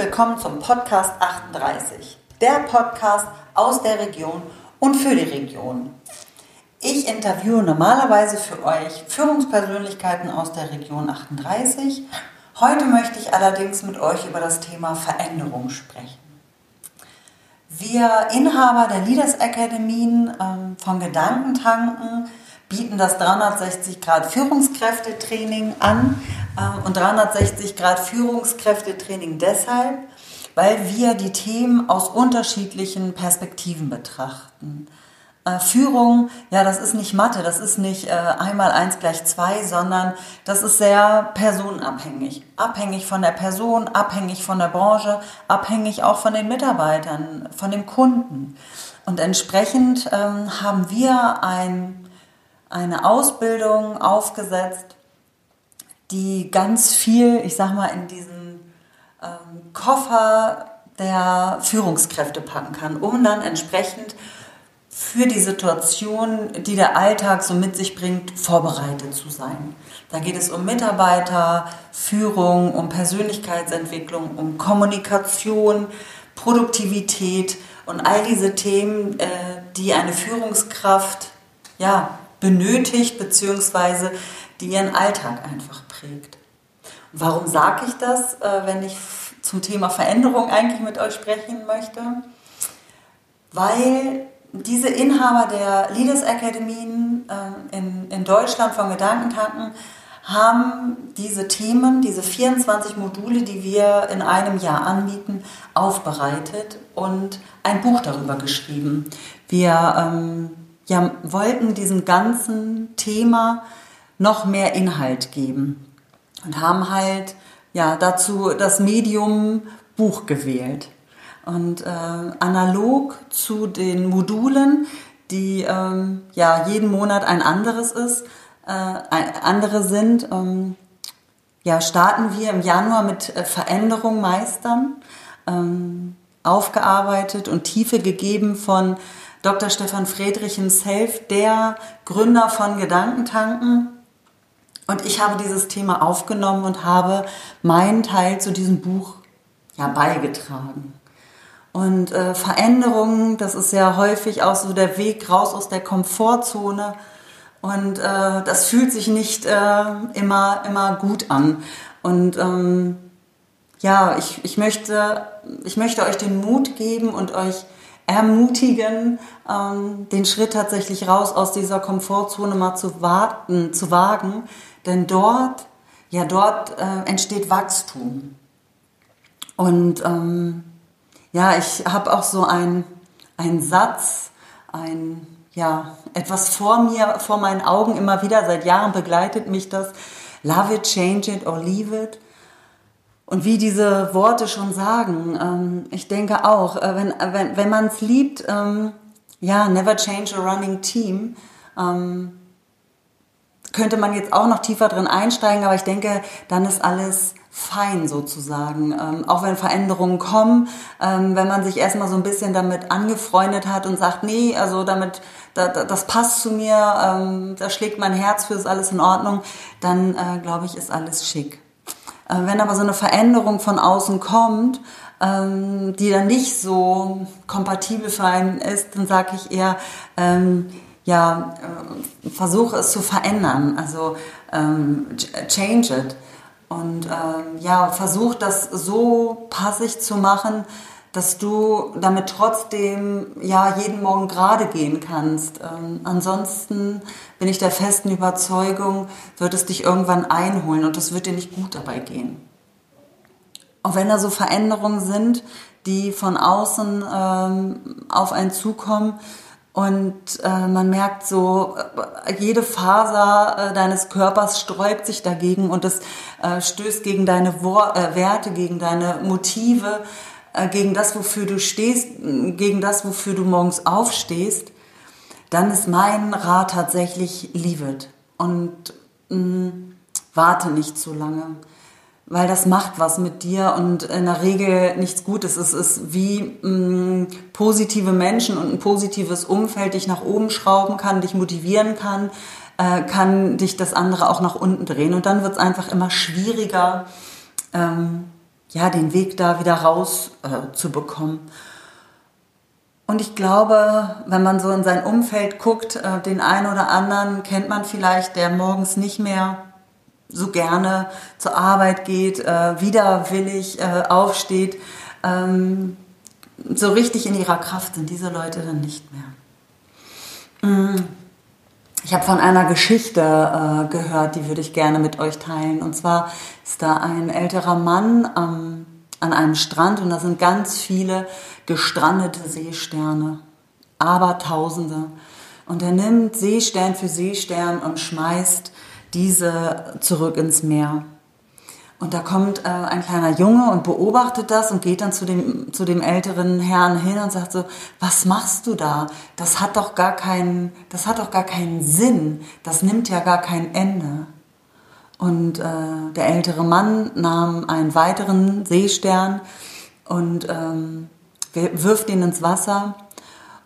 willkommen zum Podcast 38, der Podcast aus der Region und für die Region. Ich interviewe normalerweise für euch Führungspersönlichkeiten aus der Region 38. Heute möchte ich allerdings mit euch über das Thema Veränderung sprechen. Wir Inhaber der Leaders Akademien ähm, von Gedankentanken bieten das 360 Grad Führungskräftetraining an äh, und 360 Grad Führungskräftetraining deshalb, weil wir die Themen aus unterschiedlichen Perspektiven betrachten. Äh, Führung, ja, das ist nicht Mathe, das ist nicht äh, einmal eins gleich zwei, sondern das ist sehr personenabhängig. Abhängig von der Person, abhängig von der Branche, abhängig auch von den Mitarbeitern, von dem Kunden. Und entsprechend ähm, haben wir ein eine Ausbildung aufgesetzt, die ganz viel, ich sag mal, in diesen ähm, Koffer der Führungskräfte packen kann, um dann entsprechend für die Situation, die der Alltag so mit sich bringt, vorbereitet zu sein. Da geht es um Mitarbeiter, Führung, um Persönlichkeitsentwicklung, um Kommunikation, Produktivität und all diese Themen, äh, die eine Führungskraft ja, benötigt, beziehungsweise die ihren Alltag einfach prägt. warum sage ich das, äh, wenn ich zum Thema Veränderung eigentlich mit euch sprechen möchte? Weil diese Inhaber der Leaders Akademien äh, in, in Deutschland von Gedankentanken haben diese Themen, diese 24 Module, die wir in einem Jahr anbieten, aufbereitet und ein Buch darüber geschrieben. Wir ähm, ja, wollten diesem ganzen Thema noch mehr Inhalt geben und haben halt ja, dazu das Medium Buch gewählt. Und äh, analog zu den Modulen, die ähm, ja jeden Monat ein anderes ist, äh, andere sind, ähm, ja, starten wir im Januar mit äh, Veränderung meistern, ähm, aufgearbeitet und Tiefe gegeben von Dr. Stefan Friedrich himself, der Gründer von Gedankentanken. Und ich habe dieses Thema aufgenommen und habe meinen Teil zu diesem Buch ja, beigetragen. Und äh, Veränderungen, das ist ja häufig auch so der Weg raus aus der Komfortzone. Und äh, das fühlt sich nicht äh, immer, immer gut an. Und ähm, ja, ich, ich, möchte, ich möchte euch den Mut geben und euch ermutigen, ähm, den Schritt tatsächlich raus aus dieser Komfortzone mal zu warten, zu wagen, denn dort, ja, dort äh, entsteht Wachstum. Und ähm, ja, ich habe auch so einen Satz, ein, ja, etwas vor mir, vor meinen Augen immer wieder, seit Jahren begleitet mich das, love it, change it or leave it. Und wie diese Worte schon sagen, ähm, ich denke auch, äh, wenn, wenn, wenn man es liebt, ähm, ja, never change a running team, ähm, könnte man jetzt auch noch tiefer drin einsteigen, aber ich denke, dann ist alles fein sozusagen. Ähm, auch wenn Veränderungen kommen, ähm, wenn man sich erstmal so ein bisschen damit angefreundet hat und sagt, nee, also damit, da, das passt zu mir, ähm, da schlägt mein Herz für, ist alles in Ordnung, dann äh, glaube ich, ist alles schick. Äh, wenn aber so eine Veränderung von außen kommt, ähm, die dann nicht so kompatibel für einen ist, dann sage ich eher, ähm, ja, äh, versuche es zu verändern, also ähm, change it. Und ähm, ja, versuch das so passig zu machen, dass du damit trotzdem ja jeden Morgen gerade gehen kannst. Ähm, ansonsten bin ich der festen Überzeugung, wird es dich irgendwann einholen und es wird dir nicht gut dabei gehen. Auch wenn da so Veränderungen sind, die von außen ähm, auf einen zukommen und äh, man merkt so, äh, jede Faser äh, deines Körpers sträubt sich dagegen und es äh, stößt gegen deine Wor äh, Werte, gegen deine Motive, gegen das, wofür du stehst, gegen das, wofür du morgens aufstehst, dann ist mein Rat tatsächlich leave it und mh, mm, warte nicht zu lange, weil das macht was mit dir und in der Regel nichts Gutes. Es ist wie mh, mm, positive Menschen und ein positives Umfeld dich nach oben schrauben kann, dich motivieren kann, äh, kann dich das andere auch nach unten drehen und dann wird es einfach immer schwieriger. Ähm, ja, den Weg da wieder raus äh, zu bekommen. Und ich glaube, wenn man so in sein Umfeld guckt, äh, den einen oder anderen kennt man vielleicht, der morgens nicht mehr so gerne zur Arbeit geht, äh, widerwillig äh, aufsteht, ähm, so richtig in ihrer Kraft sind diese Leute dann nicht mehr. Mm. Ich habe von einer Geschichte äh, gehört, die würde ich gerne mit euch teilen. Und zwar ist da ein älterer Mann ähm, an einem Strand und da sind ganz viele gestrandete Seesterne, Abertausende. Und er nimmt Seestern für Seestern und schmeißt diese zurück ins Meer. Und da kommt äh, ein kleiner Junge und beobachtet das und geht dann zu dem, zu dem älteren Herrn hin und sagt so, was machst du da? Das hat doch gar keinen, das hat doch gar keinen Sinn. Das nimmt ja gar kein Ende. Und äh, der ältere Mann nahm einen weiteren Seestern und ähm, wirft ihn ins Wasser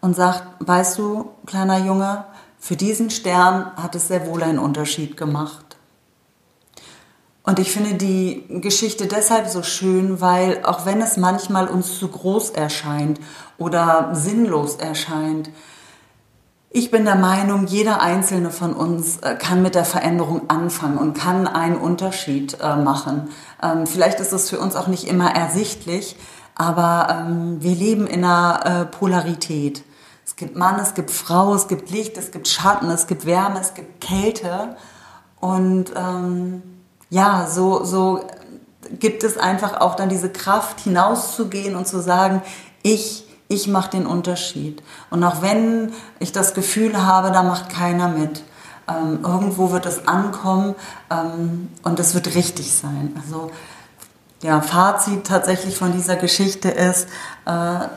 und sagt, weißt du, kleiner Junge, für diesen Stern hat es sehr wohl einen Unterschied gemacht. Und ich finde die Geschichte deshalb so schön, weil auch wenn es manchmal uns zu groß erscheint oder sinnlos erscheint, ich bin der Meinung, jeder einzelne von uns äh, kann mit der Veränderung anfangen und kann einen Unterschied äh, machen. Ähm, vielleicht ist es für uns auch nicht immer ersichtlich, aber ähm, wir leben in einer äh, Polarität. Es gibt Mann, es gibt Frau, es gibt Licht, es gibt Schatten, es gibt Wärme, es gibt Kälte. Und ähm, ja, so, so gibt es einfach auch dann diese Kraft, hinauszugehen und zu sagen, ich, ich mache den Unterschied. Und auch wenn ich das Gefühl habe, da macht keiner mit, ähm, irgendwo wird es ankommen ähm, und es wird richtig sein. Also ja, Fazit tatsächlich von dieser Geschichte ist, äh,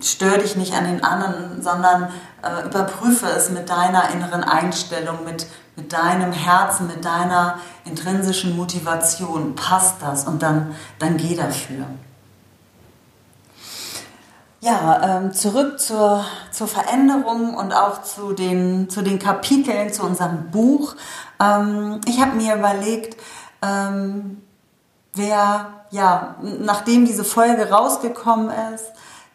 stör dich nicht an den anderen, sondern äh, überprüfe es mit deiner inneren Einstellung, mit, mit deinem Herzen, mit deiner intrinsischen Motivation. Passt das? Und dann, dann geh dafür. Ja, ähm, zurück zur, zur Veränderung und auch zu den, zu den Kapiteln, zu unserem Buch. Ähm, ich habe mir überlegt, ähm, wer, ja, nachdem diese Folge rausgekommen ist,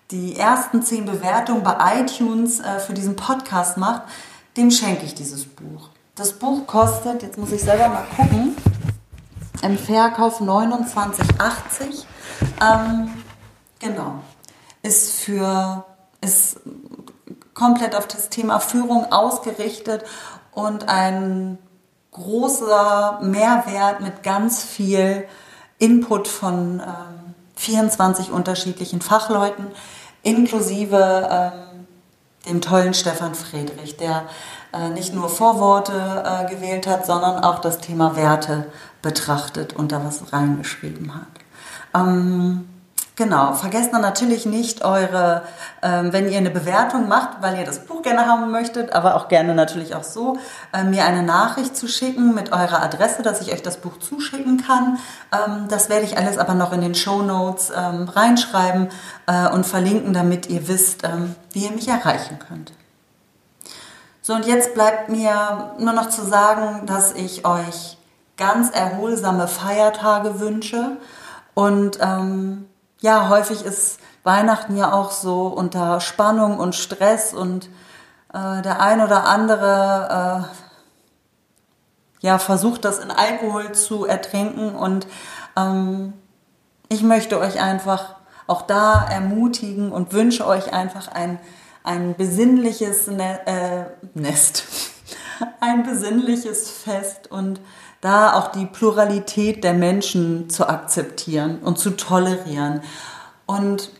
die ersten zehn Bewertungen bei iTunes äh, für diesen Podcast macht, dem schenke ich dieses Buch. Das Buch kostet, jetzt muss ich selber mal gucken, im Verkauf 29,80. Ähm, genau. Ist für, ist komplett auf das Thema Führung ausgerichtet und ein großer Mehrwert mit ganz viel Input von ähm, 24 unterschiedlichen Fachleuten, inklusive ähm, dem tollen Stefan Friedrich, der nicht nur Vorworte äh, gewählt hat, sondern auch das Thema Werte betrachtet und da was reingeschrieben hat. Ähm, Genau, vergesst dann natürlich nicht eure, ähm, wenn ihr eine Bewertung macht, weil ihr das Buch gerne haben möchtet, aber auch gerne natürlich auch so, äh, mir eine Nachricht zu schicken mit eurer Adresse, dass ich euch das Buch zuschicken kann. Ähm, das werde ich alles aber noch in den Show Notes ähm, reinschreiben äh, und verlinken, damit ihr wisst, ähm, wie ihr mich erreichen könnt. So, und jetzt bleibt mir nur noch zu sagen, dass ich euch ganz erholsame Feiertage wünsche. Und ähm, ja, häufig ist Weihnachten ja auch so unter Spannung und Stress und äh, der ein oder andere äh, ja, versucht das in Alkohol zu ertrinken. Und ähm, ich möchte euch einfach auch da ermutigen und wünsche euch einfach ein, ein besinnliches ne äh, Nest, ein besinnliches Fest und da auch die Pluralität der Menschen zu akzeptieren und zu tolerieren. Und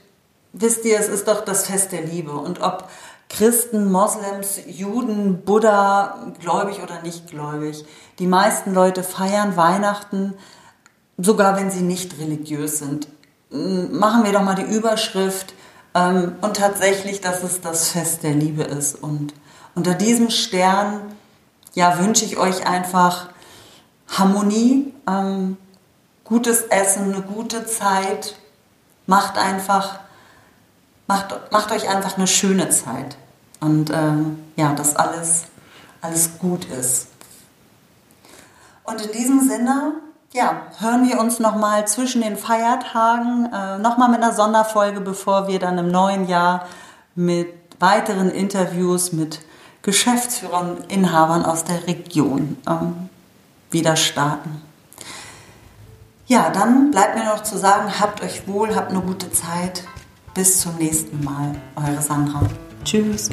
wisst ihr, es ist doch das Fest der Liebe. Und ob Christen, Moslems, Juden, Buddha, gläubig oder nicht gläubig, die meisten Leute feiern Weihnachten, sogar wenn sie nicht religiös sind. Machen wir doch mal die Überschrift ähm, und tatsächlich, dass es das Fest der Liebe ist. Und unter diesem Stern, ja, wünsche ich euch einfach Harmonie, ähm, gutes Essen, eine gute Zeit. Macht einfach, macht, macht euch einfach eine schöne Zeit. Und ähm, ja, dass alles, alles gut ist. Und in diesem Sinne ja, hören wir uns nochmal zwischen den Feiertagen, äh, nochmal mit einer Sonderfolge, bevor wir dann im neuen Jahr mit weiteren Interviews mit Geschäftsführern, Inhabern aus der Region ähm, wieder starten. Ja, dann bleibt mir noch zu sagen, habt euch wohl, habt eine gute Zeit. Bis zum nächsten Mal. Eure Sandra. Tschüss.